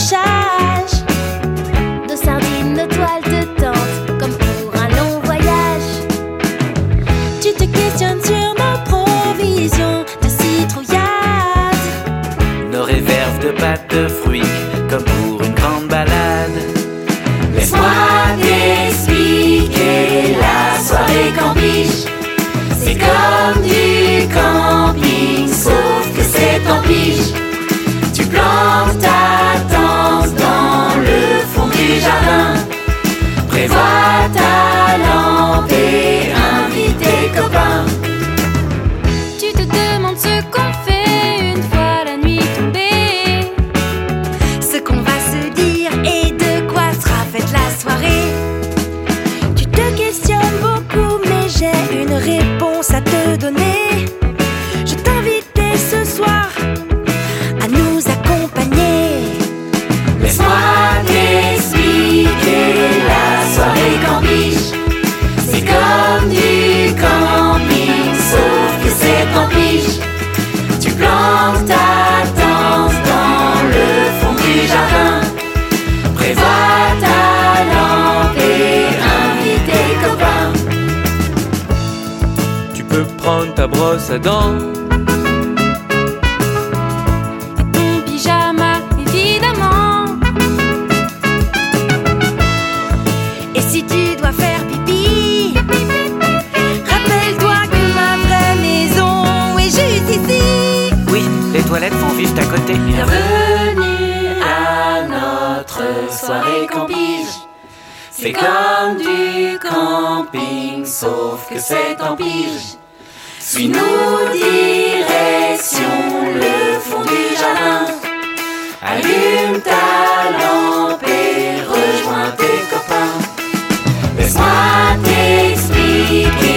accrochage. De sardines, de toiles de tente, comme pour un long voyage. Tu te questionnes sur nos provisions de citrouillade. Nos réserves de pâtes de fruits, comme pour une grande balade. Laisse-moi t'expliquer la soirée campige. C'est comme du camping, sauf que c'est en pige. Jardin. Peux prendre ta brosse à dents. Ton pyjama, évidemment. Et si tu dois faire pipi, rappelle-toi que ma vraie maison est juste ici. Oui, les toilettes sont juste à côté. Bienvenue à notre soirée campige. C'est comme du camping, sauf que c'est en pige. Suis nous direction le fond du jardin. Allume ta lampe et rejoins tes copains. Laisse-moi t'expliquer.